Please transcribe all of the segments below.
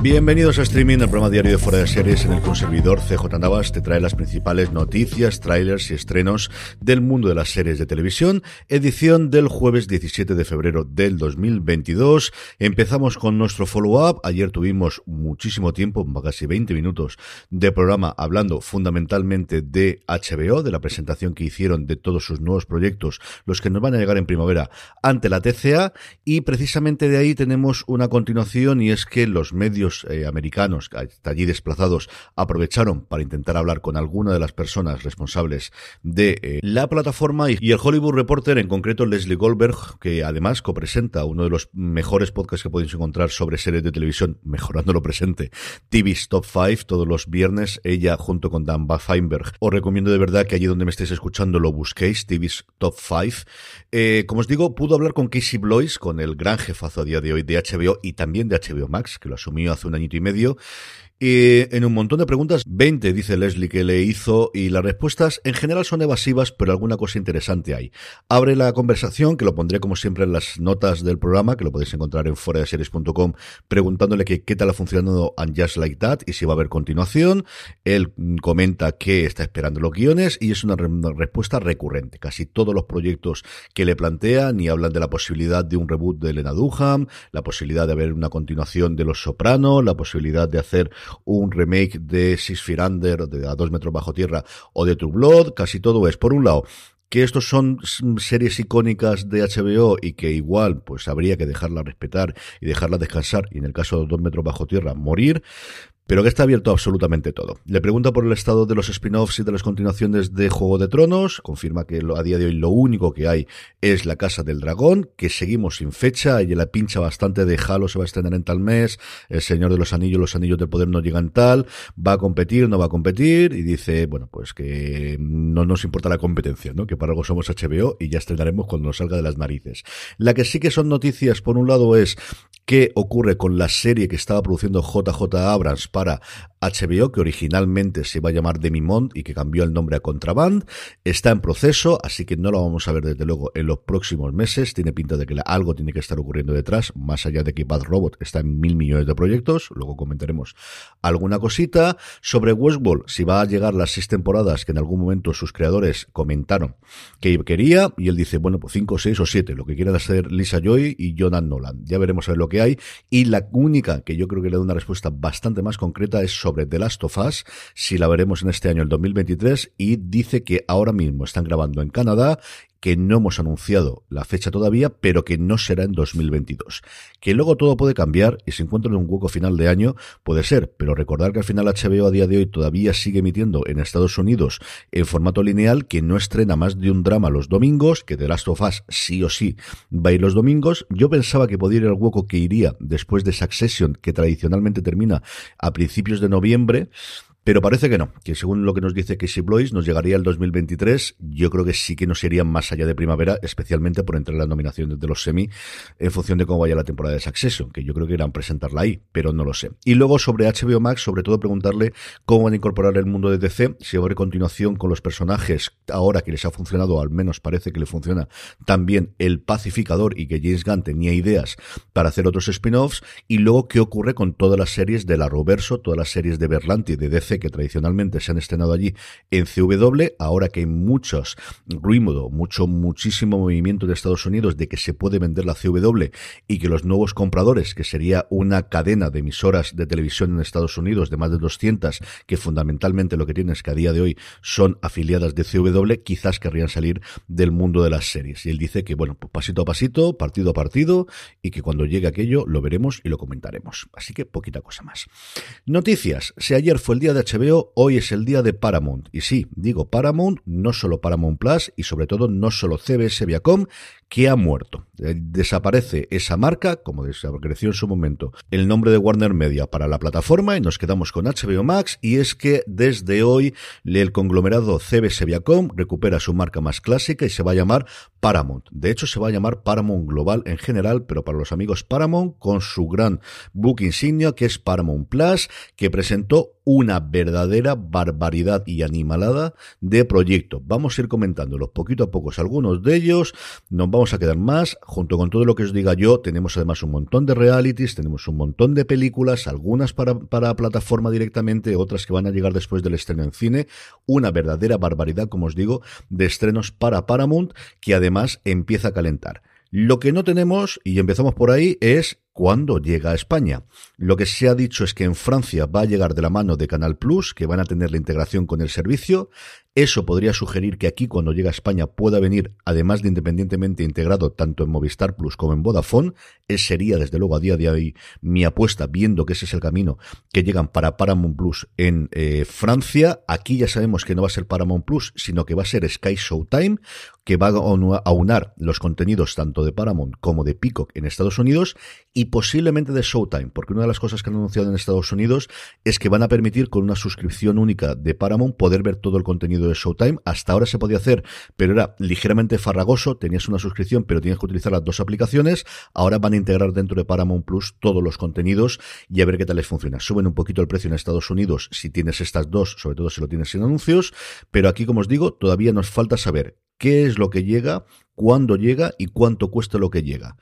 Bienvenidos a Streaming, el programa diario de Fuera de Series en el servidor CJ Navas te trae las principales noticias, trailers y estrenos del mundo de las series de televisión. Edición del jueves 17 de febrero del 2022. Empezamos con nuestro follow-up. Ayer tuvimos muchísimo tiempo, casi 20 minutos de programa hablando fundamentalmente de HBO, de la presentación que hicieron de todos sus nuevos proyectos, los que nos van a llegar en primavera ante la TCA. Y precisamente de ahí tenemos una continuación y es que los medios eh, americanos hasta allí desplazados aprovecharon para intentar hablar con alguna de las personas responsables de eh, la plataforma y, el Hollywood Reporter, en concreto Leslie Goldberg, que además copresenta uno de los mejores podcasts que podéis encontrar sobre series de televisión, mejorando lo presente, TV's Top 5, todos los viernes, ella junto con Dan Feinberg. Os recomiendo de verdad que allí donde me estéis escuchando lo busquéis, TV's Top 5. Eh, como os digo, pudo hablar con Casey Blois, con el gran jefazo a día de hoy de HBO y también de HBO Max, que lo asumió hace un añito y medio. Y en un montón de preguntas, 20 dice Leslie que le hizo y las respuestas en general son evasivas, pero alguna cosa interesante hay. Abre la conversación, que lo pondré como siempre en las notas del programa, que lo podéis encontrar en foradeseries.com, preguntándole que qué tal ha funcionado And Just Like That y si va a haber continuación. Él comenta que está esperando los guiones y es una, respuesta recurrente. Casi todos los proyectos que le plantean y hablan de la posibilidad de un reboot de Lena Duham, la posibilidad de haber una continuación de Los Sopranos, la posibilidad de hacer un remake de Six Feet Under, de A Dos Metros Bajo Tierra, o de True Blood, casi todo es, por un lado, que estos son series icónicas de HBO y que igual pues habría que dejarla respetar y dejarla descansar y en el caso de Dos Metros Bajo Tierra morir, pero que está abierto absolutamente todo. Le pregunta por el estado de los spin-offs y de las continuaciones de Juego de Tronos, confirma que a día de hoy lo único que hay es La Casa del Dragón, que seguimos sin fecha, y la pincha bastante de Halo se va a estrenar en tal mes, El Señor de los Anillos, los Anillos del Poder no llegan tal, va a competir, no va a competir, y dice, bueno, pues que no nos importa la competencia, ¿no? Que para algo somos HBO y ya estrenaremos cuando nos salga de las narices. La que sí que son noticias, por un lado, es qué ocurre con la serie que estaba produciendo JJ Abrams para HBO, que originalmente se iba a llamar Demimond y que cambió el nombre a Contraband. Está en proceso, así que no lo vamos a ver desde luego en los próximos meses. Tiene pinta de que algo tiene que estar ocurriendo detrás, más allá de que Bad Robot está en mil millones de proyectos. Luego comentaremos alguna cosita. Sobre Westworld, si va a llegar las seis temporadas que en algún momento sus creadores comentaron que quería, y él dice, bueno, pues cinco, seis o siete, lo que quieran hacer Lisa Joy y Jonathan Nolan. Ya veremos a ver lo que hay. Y la única que yo creo que le da una respuesta bastante más concreta es sobre The Last of Us, si la veremos en este año, el 2023, y dice que ahora mismo están grabando en Canadá que no hemos anunciado la fecha todavía, pero que no será en 2022. Que luego todo puede cambiar y se encuentra en un hueco final de año, puede ser, pero recordar que al final HBO a día de hoy todavía sigue emitiendo en Estados Unidos en formato lineal, que no estrena más de un drama los domingos, que The Last of Us sí o sí va a ir los domingos. Yo pensaba que podía ir el hueco que iría después de Succession, que tradicionalmente termina a principios de noviembre. Pero parece que no, que según lo que nos dice Casey Blois, nos llegaría el 2023. Yo creo que sí que nos iría más allá de primavera, especialmente por entrar en las nominaciones de los semi, en función de cómo vaya la temporada de Succession, que yo creo que irán a presentarla ahí, pero no lo sé. Y luego sobre HBO Max, sobre todo preguntarle cómo van a incorporar el mundo de DC, si va continuación con los personajes, ahora que les ha funcionado, al menos parece que le funciona también el pacificador y que James Gunn tenía ideas para hacer otros spin-offs, y luego qué ocurre con todas las series de la Roverso, todas las series de Berlanti, de DC que tradicionalmente se han estrenado allí en CW, ahora que hay muchos ruido, mucho, muchísimo movimiento de Estados Unidos de que se puede vender la CW y que los nuevos compradores, que sería una cadena de emisoras de televisión en Estados Unidos de más de 200, que fundamentalmente lo que tienen es que a día de hoy son afiliadas de CW, quizás querrían salir del mundo de las series. Y él dice que, bueno, pues pasito a pasito, partido a partido, y que cuando llegue aquello lo veremos y lo comentaremos. Así que poquita cosa más. Noticias. Si ayer fue el día de HBO, hoy es el día de Paramount. Y sí, digo Paramount, no solo Paramount Plus y sobre todo no solo CBS Viacom, que ha muerto. Eh, desaparece esa marca, como desapareció en su momento el nombre de Warner Media para la plataforma y nos quedamos con HBO Max y es que desde hoy el conglomerado CBS Viacom recupera su marca más clásica y se va a llamar Paramount. De hecho se va a llamar Paramount Global en general, pero para los amigos Paramount con su gran book insignia que es Paramount Plus, que presentó una verdadera barbaridad y animalada de proyecto. Vamos a ir comentándolos poquito a poco algunos de ellos, nos vamos a quedar más, junto con todo lo que os diga yo, tenemos además un montón de realities, tenemos un montón de películas, algunas para, para plataforma directamente, otras que van a llegar después del estreno en cine, una verdadera barbaridad, como os digo, de estrenos para Paramount, que además empieza a calentar. Lo que no tenemos, y empezamos por ahí, es cuándo llega a España. Lo que se ha dicho es que en Francia va a llegar de la mano de Canal Plus, que van a tener la integración con el servicio. Eso podría sugerir que aquí, cuando llega a España, pueda venir, además de independientemente integrado tanto en Movistar Plus como en Vodafone. Ese sería, desde luego, a día de hoy mi apuesta, viendo que ese es el camino que llegan para Paramount Plus en eh, Francia. Aquí ya sabemos que no va a ser Paramount Plus, sino que va a ser Sky Showtime, que va a aunar los contenidos tanto de Paramount como de Peacock en Estados Unidos y posiblemente de Showtime, porque una de las cosas que han anunciado en Estados Unidos es que van a permitir con una suscripción única de Paramount poder ver todo el contenido de Showtime. Hasta ahora se podía hacer, pero era ligeramente farragoso, tenías una suscripción, pero tienes que utilizar las dos aplicaciones. Ahora van a integrar dentro de Paramount Plus todos los contenidos y a ver qué tal les funciona. Suben un poquito el precio en Estados Unidos si tienes estas dos, sobre todo si lo tienes sin anuncios, pero aquí, como os digo, todavía nos falta saber qué es lo que llega, cuándo llega y cuánto cuesta lo que llega.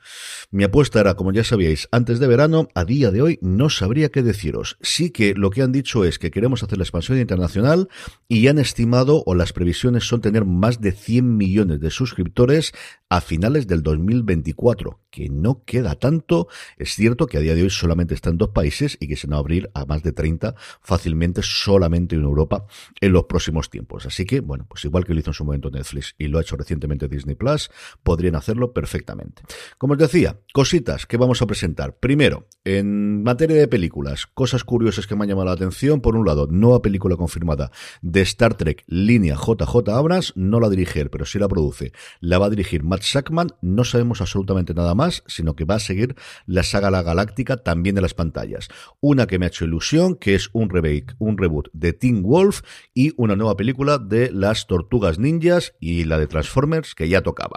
Mi apuesta era, como ya sabíais, antes de verano, a día de hoy no sabría qué deciros. Sí que lo que han dicho es que queremos hacer la expansión internacional y han estimado o las previsiones son tener más de 100 millones de suscriptores a finales del 2024, que no queda tanto. Es cierto que a día de hoy solamente está en dos países y que se van a abrir a más de 30 fácilmente solamente en Europa en los próximos tiempos. Así que, bueno, pues igual que lo hizo en su momento Netflix y lo ha hecho recientemente Disney Plus, podrían hacerlo perfectamente. Como os decía, cositas que vamos a presentar. Primero, en materia de películas, cosas curiosas que me han llamado la atención. Por un lado, nueva película confirmada de Star Trek, línea JJ Abrams, no la dirige pero sí la produce. La va a dirigir Matt Shackman, no sabemos absolutamente nada más, sino que va a seguir la saga La Galáctica también en las pantallas. Una que me ha hecho ilusión, que es un remake, un reboot de Teen Wolf y una nueva película de las Tortugas Ninjas y la de Transformers que ya tocaba.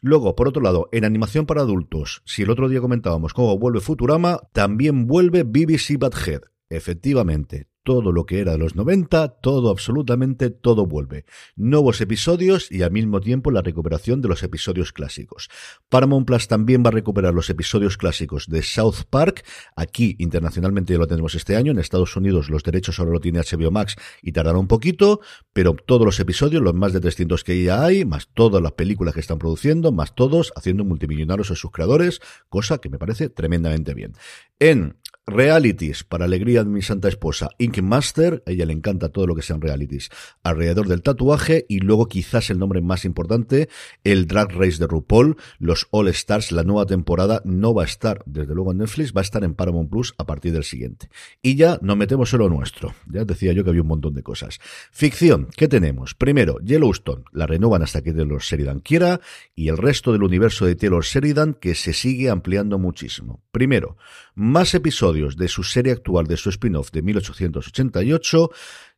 Luego, por otro lado, en animación para adultos, si el otro día comentábamos cómo vuelve Futurama, también vuelve BBC Badhead. Efectivamente, todo lo que era de los 90, todo, absolutamente todo vuelve. Nuevos episodios y al mismo tiempo la recuperación de los episodios clásicos. Paramount Plus también va a recuperar los episodios clásicos de South Park. Aquí internacionalmente ya lo tenemos este año. En Estados Unidos los derechos ahora lo tiene HBO Max y tardará un poquito, pero todos los episodios, los más de 300 que ya hay, más todas las películas que están produciendo, más todos haciendo multimillonarios a sus creadores, cosa que me parece tremendamente bien. En Realities, para alegría de mi santa esposa, Ink Master, ella le encanta todo lo que sean realities, alrededor del tatuaje y luego quizás el nombre más importante, el Drag Race de RuPaul, los All Stars, la nueva temporada no va a estar desde luego en Netflix, va a estar en Paramount Plus a partir del siguiente. Y ya nos metemos en lo nuestro, ya decía yo que había un montón de cosas. Ficción, ¿qué tenemos? Primero, Yellowstone, la renovan hasta que Taylor Sheridan quiera y el resto del universo de Taylor Sheridan que se sigue ampliando muchísimo. Primero, más episodios de su serie actual, de su spin-off de 1888.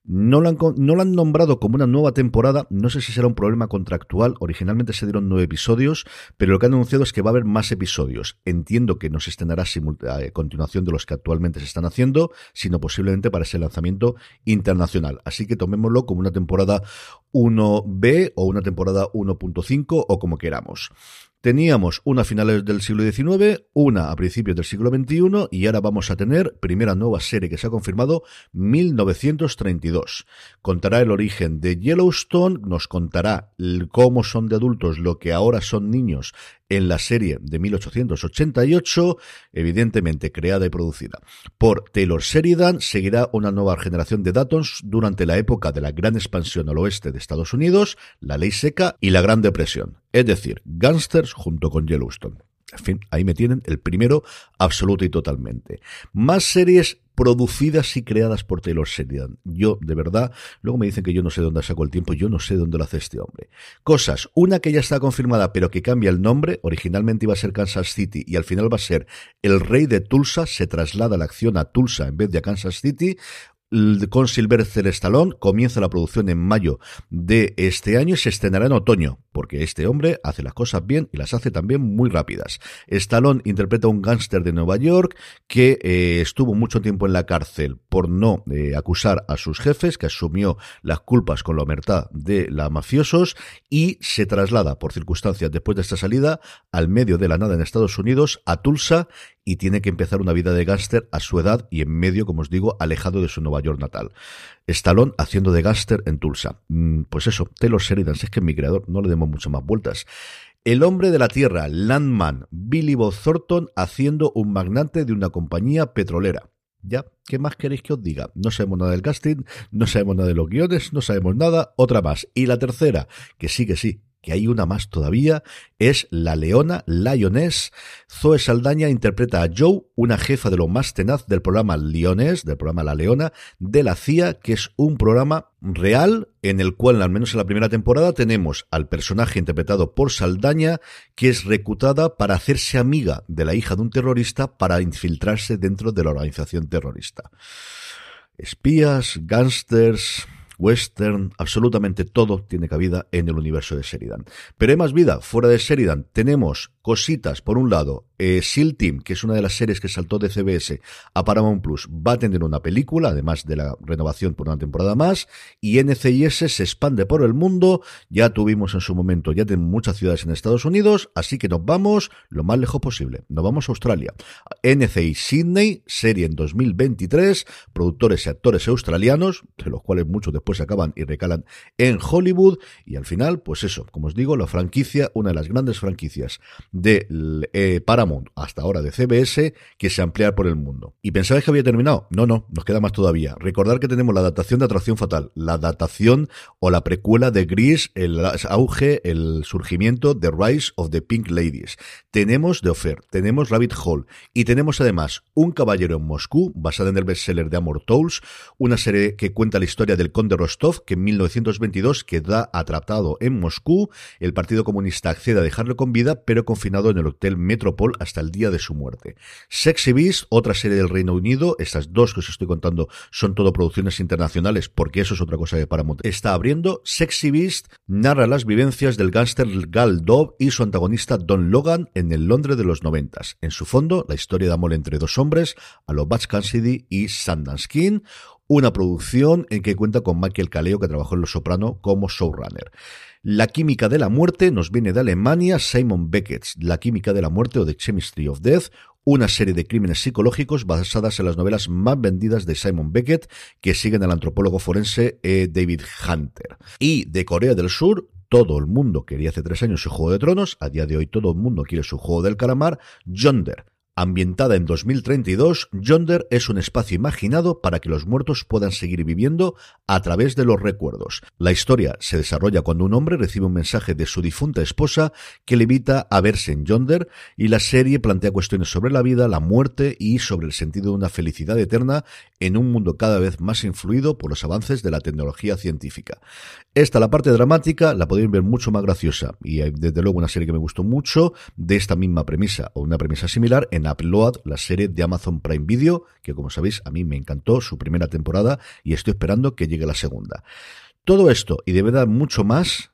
No lo, han, no lo han nombrado como una nueva temporada, no sé si será un problema contractual, originalmente se dieron nueve episodios, pero lo que han anunciado es que va a haber más episodios. Entiendo que no se estrenará a eh, continuación de los que actualmente se están haciendo, sino posiblemente para ese lanzamiento internacional. Así que tomémoslo como una temporada 1B o una temporada 1.5 o como queramos. Teníamos una a finales del siglo XIX, una a principios del siglo XXI y ahora vamos a tener primera nueva serie que se ha confirmado, 1932. Contará el origen de Yellowstone, nos contará cómo son de adultos lo que ahora son niños en la serie de 1888, evidentemente creada y producida por Taylor Sheridan, seguirá una nueva generación de Datons durante la época de la gran expansión al oeste de Estados Unidos, la ley seca y la Gran Depresión, es decir, Gangsters junto con Yellowstone. En fin, ahí me tienen el primero absoluto y totalmente. Más series producidas y creadas por Taylor Sheridan. Yo, de verdad, luego me dicen que yo no sé dónde saco el tiempo, yo no sé dónde lo hace este hombre. Cosas, una que ya está confirmada, pero que cambia el nombre, originalmente iba a ser Kansas City y al final va a ser El Rey de Tulsa, se traslada la acción a Tulsa en vez de a Kansas City, con Sylvester Stallone. Comienza la producción en mayo de este año y se estrenará en otoño, porque este hombre hace las cosas bien y las hace también muy rápidas. Stallone interpreta a un gángster de Nueva York que eh, estuvo mucho tiempo en la cárcel por no eh, acusar a sus jefes, que asumió las culpas con la omertad de los mafiosos y se traslada por circunstancias después de esta salida al medio de la nada en Estados Unidos, a Tulsa, y tiene que empezar una vida de gángster a su edad y en medio, como os digo, alejado de su Nueva York natal. Stallone haciendo de gángster en Tulsa. Mm, pues eso, Taylor Sheridan, es que es mi creador, no le demos muchas más vueltas. El hombre de la tierra, Landman, Billy Bob Thornton, haciendo un magnate de una compañía petrolera. Ya, ¿qué más queréis que os diga? No sabemos nada del casting, no sabemos nada de los guiones, no sabemos nada, otra más. Y la tercera, que sí que sí, que hay una más todavía, es La Leona, Lioness. Zoe Saldaña interpreta a Joe, una jefa de lo más tenaz del programa Lioness, del programa La Leona, de la CIA, que es un programa real en el cual, al menos en la primera temporada, tenemos al personaje interpretado por Saldaña, que es reclutada para hacerse amiga de la hija de un terrorista para infiltrarse dentro de la organización terrorista. Espías, gángsters, western, absolutamente todo tiene cabida en el universo de Sheridan. Pero hay más vida. Fuera de Sheridan tenemos cositas. Por un lado, eh, SEAL Team, que es una de las series que saltó de CBS a Paramount Plus, va a tener una película, además de la renovación por una temporada más. Y NCIS se expande por el mundo. Ya tuvimos en su momento, ya tenemos muchas ciudades en Estados Unidos, así que nos vamos lo más lejos posible. Nos vamos a Australia. NCI Sydney, serie en 2023, productores y actores australianos, de los cuales muchos después acaban y recalan en Hollywood. Y al final, pues eso, como os digo, la franquicia, una de las grandes franquicias de eh, Paramount hasta ahora de CBS que se amplía por el mundo. ¿Y pensabais que había terminado? No, no, nos queda más todavía. Recordar que tenemos la adaptación de Atracción Fatal, la adaptación o la precuela de Gris, el auge, el surgimiento de Rise of the Pink Ladies. Tenemos The Offer, tenemos Rabbit Hole y tenemos además Un Caballero en Moscú, basada en el bestseller de Amor Tolls, una serie que cuenta la historia del conde Rostov, que en 1922 queda atrapado en Moscú. El Partido Comunista accede a dejarlo con vida, pero confinado en el Hotel Metropol hasta el día de su muerte. Sexy Beast, otra serie del Reino Unido, estas dos que os estoy contando son todo producciones internacionales, porque eso es otra cosa que Paramount está abriendo. Sexy Beast narra las vivencias del gángster Gal Dove y su antagonista Don Logan en el Londres de los noventas. En su fondo, la historia de amor entre dos hombres, a los Cassidy y Sundance King, una producción en que cuenta con Michael Caleo, que trabajó en Los Soprano como showrunner. La química de la muerte nos viene de Alemania, Simon Beckett's La química de la muerte o The Chemistry of Death, una serie de crímenes psicológicos basadas en las novelas más vendidas de Simon Beckett, que siguen al antropólogo forense eh, David Hunter. Y de Corea del Sur, todo el mundo quería hace tres años su Juego de Tronos, a día de hoy todo el mundo quiere su Juego del Calamar, Yonder, Ambientada en 2032, Yonder es un espacio imaginado para que los muertos puedan seguir viviendo a través de los recuerdos. La historia se desarrolla cuando un hombre recibe un mensaje de su difunta esposa que le invita a verse en Yonder y la serie plantea cuestiones sobre la vida, la muerte y sobre el sentido de una felicidad eterna en un mundo cada vez más influido por los avances de la tecnología científica. Esta, la parte dramática, la podéis ver mucho más graciosa y hay desde luego una serie que me gustó mucho de esta misma premisa o una premisa similar en La serie de Amazon Prime Video, que como sabéis a mí me encantó su primera temporada y estoy esperando que llegue la segunda. Todo esto y de verdad mucho más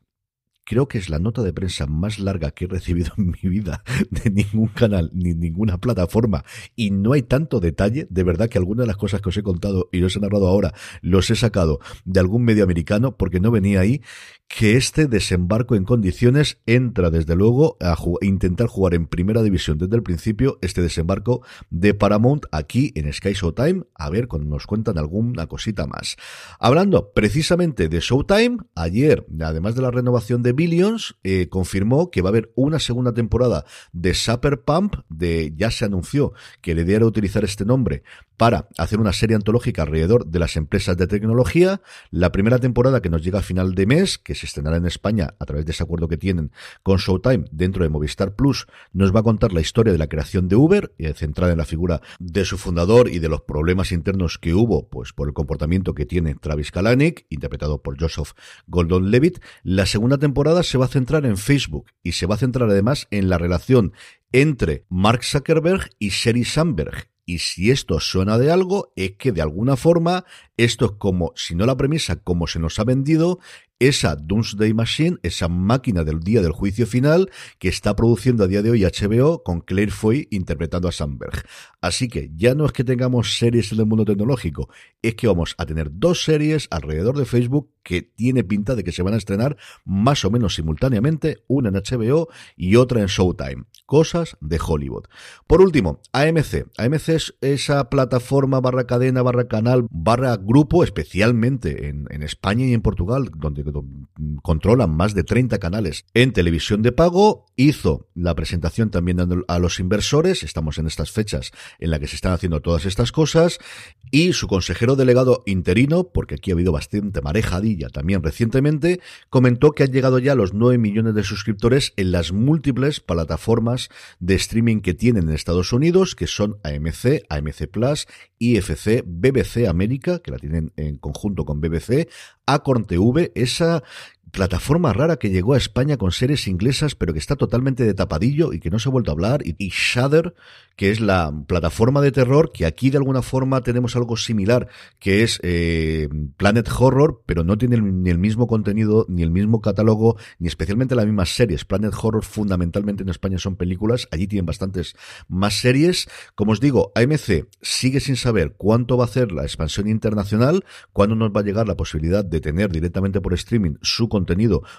creo que es la nota de prensa más larga que he recibido en mi vida de ningún canal ni ninguna plataforma y no hay tanto detalle, de verdad que algunas de las cosas que os he contado y os he narrado ahora los he sacado de algún medio americano porque no venía ahí, que este desembarco en condiciones entra desde luego a intentar jugar en primera división desde el principio este desembarco de Paramount aquí en Sky Showtime, a ver cuando nos cuentan alguna cosita más. Hablando precisamente de Showtime, ayer, además de la renovación de Billions eh, confirmó que va a haber una segunda temporada de Super Pump, de ya se anunció que le diera utilizar este nombre para hacer una serie antológica alrededor de las empresas de tecnología. La primera temporada que nos llega a final de mes, que se estrenará en España a través de ese acuerdo que tienen con Showtime dentro de Movistar Plus, nos va a contar la historia de la creación de Uber, centrada en la figura de su fundador y de los problemas internos que hubo, pues por el comportamiento que tiene Travis Kalanick, interpretado por Joseph Goldon Levitt. La segunda temporada se va a centrar en Facebook y se va a centrar además en la relación entre Mark Zuckerberg y Sherry Sandberg y si esto suena de algo, es que de alguna forma esto es como, si no la premisa, como se nos ha vendido, esa Doomsday Machine, esa máquina del día del juicio final que está produciendo a día de hoy HBO con Claire Foy interpretando a Sandberg. Así que ya no es que tengamos series en el mundo tecnológico, es que vamos a tener dos series alrededor de Facebook que tiene pinta de que se van a estrenar más o menos simultáneamente, una en HBO y otra en Showtime. Cosas de Hollywood. Por último, AMC. AMC es esa plataforma barra cadena, barra canal, barra grupo, especialmente en, España y en Portugal, donde controlan más de 30 canales en televisión de pago. Hizo la presentación también a los inversores. Estamos en estas fechas en las que se están haciendo todas estas cosas. Y su consejero delegado interino, porque aquí ha habido bastante marejadilla también recientemente, comentó que han llegado ya los 9 millones de suscriptores en las múltiples plataformas de streaming que tienen en Estados Unidos, que son AMC, AMC Plus, IFC, BBC América, que la tienen en conjunto con BBC, Acorn TV, esa plataforma rara que llegó a España con series inglesas, pero que está totalmente de tapadillo y que no se ha vuelto a hablar, y, Shudder, que es la plataforma de terror, que aquí de alguna forma tenemos algo similar, que es eh, Planet Horror, pero no tiene ni el mismo contenido, ni el mismo catálogo, ni especialmente las mismas series. Planet Horror fundamentalmente en España son películas, allí tienen bastantes más series. Como os digo, AMC sigue sin saber cuánto va a hacer la expansión internacional, cuándo nos va a llegar la posibilidad de tener directamente por streaming su contenido,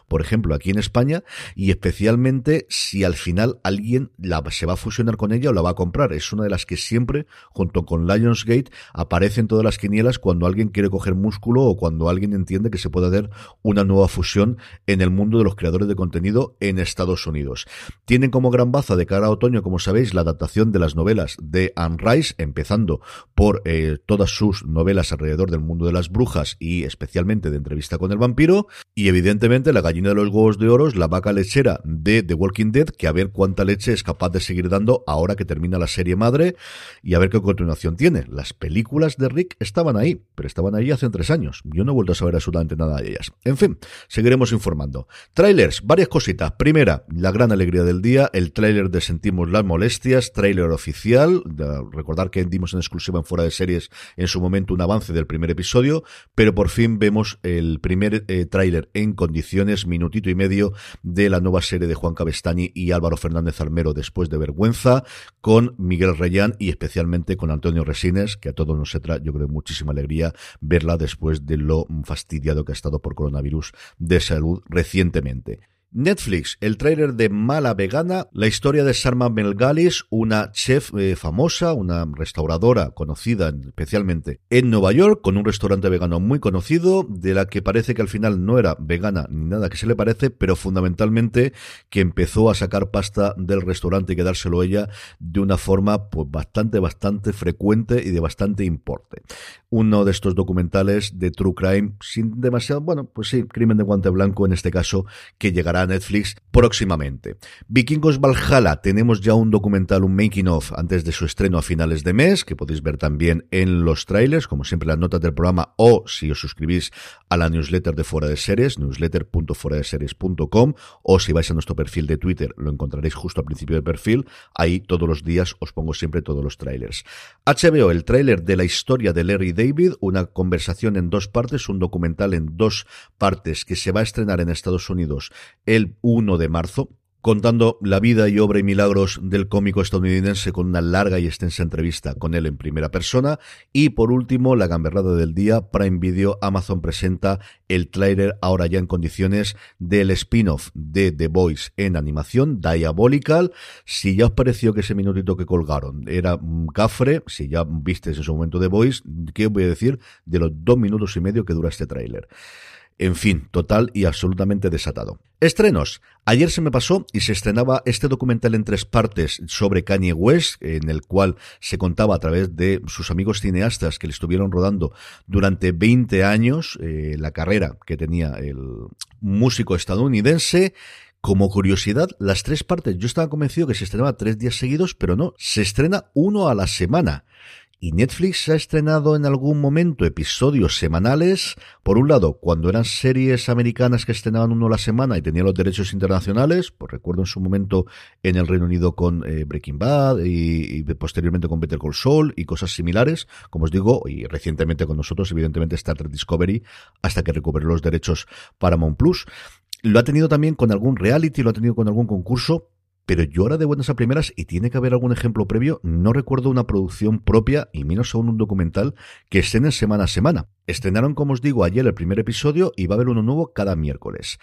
por ejemplo, aquí en España, y especialmente si al final alguien la, se va a fusionar con ella o la va a comprar. Es una de las que siempre, junto con Lionsgate, aparece en todas las quinielas cuando alguien quiere coger músculo o cuando alguien entiende que se puede hacer una nueva fusión en el mundo de los creadores de contenido en Estados Unidos. Tienen como gran baza de cara a otoño, como sabéis, la adaptación de las novelas de Anne Rice, empezando por eh, todas sus novelas alrededor del mundo de las brujas y especialmente de entrevista con el vampiro, y evidentemente evidentemente la gallina de los huevos de oro la vaca lechera de The Walking Dead, que a ver cuánta leche es capaz de seguir dando ahora que termina la serie madre y a ver qué continuación tiene. Las películas de Rick estaban ahí, pero estaban ahí hace tres años. Yo no he vuelto a saber absolutamente nada de ellas. En fin, seguiremos informando. Trailers, varias cositas. Primera, la gran alegría del día, el trailer de Sentimos las Molestias, trailer oficial. Recordar que dimos en exclusiva en fuera de series en su momento un avance del primer episodio, pero por fin vemos el primer eh, trailer en condiciones, minutito y medio de la nueva serie de Juan Cabestani y Álvaro Fernández Almero después de Vergüenza, con Miguel Reyán y especialmente con Antonio Resines, que a todos nos trae, yo creo, muchísima alegría verla después de lo fastidiado que ha estado por coronavirus de salud recientemente. Netflix, el tráiler de Mala Vegana, la historia de Sarma Melgalis, una chef eh, famosa, una restauradora conocida especialmente en Nueva York, con un restaurante vegano muy conocido, de la que parece que al final no era vegana ni nada que se le parece, pero fundamentalmente que empezó a sacar pasta del restaurante y quedárselo ella de una forma pues bastante, bastante frecuente y de bastante importe. Uno de estos documentales de True Crime, sin demasiado, bueno, pues sí, crimen de guante blanco en este caso, que llegará Netflix próximamente. Vikingos Valhalla, tenemos ya un documental, un making of, antes de su estreno a finales de mes, que podéis ver también en los trailers, como siempre las notas del programa, o si os suscribís a la newsletter de Fuera de Series, newsletter.fueradeseries.com, o si vais a nuestro perfil de Twitter, lo encontraréis justo al principio del perfil, ahí todos los días os pongo siempre todos los trailers. HBO, el trailer de la historia de Larry David, una conversación en dos partes, un documental en dos partes que se va a estrenar en Estados Unidos el 1 de marzo, contando la vida y obra y milagros del cómico estadounidense con una larga y extensa entrevista con él en primera persona. Y por último, la gamberrada del día, Prime Video, Amazon presenta el trailer ahora ya en condiciones del spin-off de The Voice en animación, Diabolical. Si ya os pareció que ese minutito que colgaron era un cafre, si ya viste en su momento The Voice, ¿qué os voy a decir de los dos minutos y medio que dura este tráiler? En fin, total y absolutamente desatado. Estrenos. Ayer se me pasó y se estrenaba este documental en tres partes sobre Kanye West, en el cual se contaba a través de sus amigos cineastas que le estuvieron rodando durante 20 años eh, la carrera que tenía el músico estadounidense. Como curiosidad, las tres partes, yo estaba convencido que se estrenaba tres días seguidos, pero no, se estrena uno a la semana. Y Netflix ha estrenado en algún momento episodios semanales. Por un lado, cuando eran series americanas que estrenaban uno a la semana y tenían los derechos internacionales, pues recuerdo en su momento en el Reino Unido con eh, Breaking Bad y, posteriormente con Better Call Saul y cosas similares, como os digo, y recientemente con nosotros, evidentemente Star Trek Discovery, hasta que recuperó los derechos Paramount Plus. Lo ha tenido también con algún reality, lo ha tenido con algún concurso, pero yo ahora de buenas a primeras, y tiene que haber algún ejemplo previo, no recuerdo una producción propia, y menos aún un documental, que estrenen semana a semana. Estrenaron, como os digo, ayer el primer episodio y va a haber uno nuevo cada miércoles.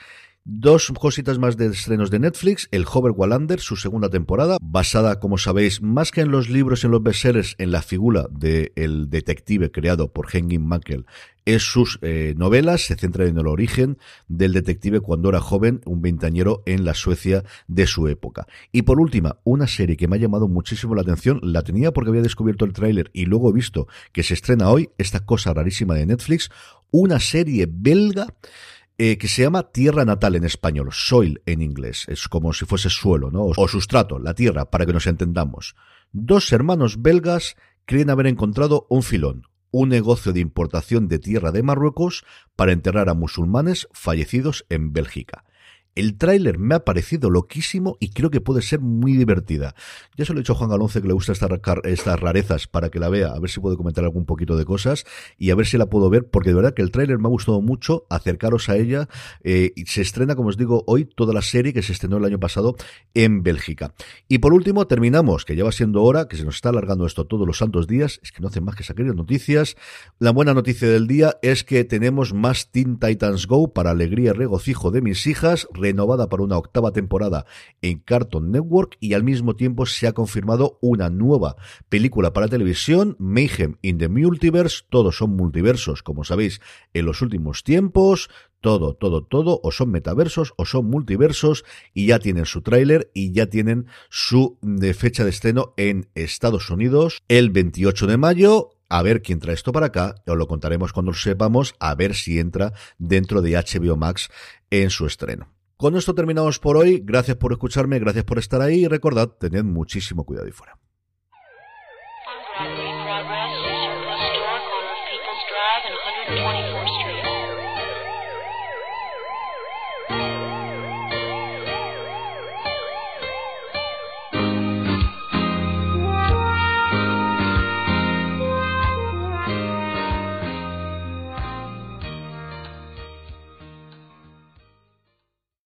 Dos cositas más de estrenos de Netflix, el Hover Wallander, su segunda temporada, basada, como sabéis, más que en los libros y en los bestsellers, en la figura del detective creado por Henry Mankell en sus eh, novelas, se centra en el origen del detective cuando era joven, un veintañero en la Suecia de su época. Y por última, una serie que me ha llamado muchísimo la atención, la tenía porque había descubierto el tráiler y luego he visto que se estrena hoy, esta cosa rarísima de Netflix, una serie belga eh, que se llama Tierra Natal en español, soil en inglés, es como si fuese suelo, ¿no? O sustrato, la tierra, para que nos entendamos. Dos hermanos belgas creen haber encontrado un filón, un negocio de importación de tierra de Marruecos para enterrar a musulmanes fallecidos en Bélgica. El tráiler me ha parecido loquísimo y creo que puede ser muy divertida. Ya se lo he dicho a Juan Galonce que le gusta estas, estas rarezas para que la vea, a ver si puede comentar algún poquito de cosas y a ver si la puedo ver, porque de verdad que el tráiler me ha gustado mucho, acercaros a ella. Eh, y se estrena, como os digo, hoy toda la serie que se estrenó el año pasado en Bélgica. Y por último, terminamos, que ya va siendo hora, que se nos está alargando esto todos los santos días, es que no hacen más que sacar noticias. La buena noticia del día es que tenemos más Teen Titans Go para alegría y regocijo de mis hijas renovada para una octava temporada en Cartoon Network y al mismo tiempo se ha confirmado una nueva película para televisión, Mayhem in the Multiverse, todos son multiversos, como sabéis, en los últimos tiempos, todo, todo, todo, o son metaversos o son multiversos y ya tienen su tráiler y ya tienen su eh, fecha de estreno en Estados Unidos el 28 de mayo. A ver quién trae esto para acá, os lo contaremos cuando lo sepamos, a ver si entra dentro de HBO Max en su estreno. Con esto terminamos por hoy. Gracias por escucharme, gracias por estar ahí y recordad, tened muchísimo cuidado y fuera.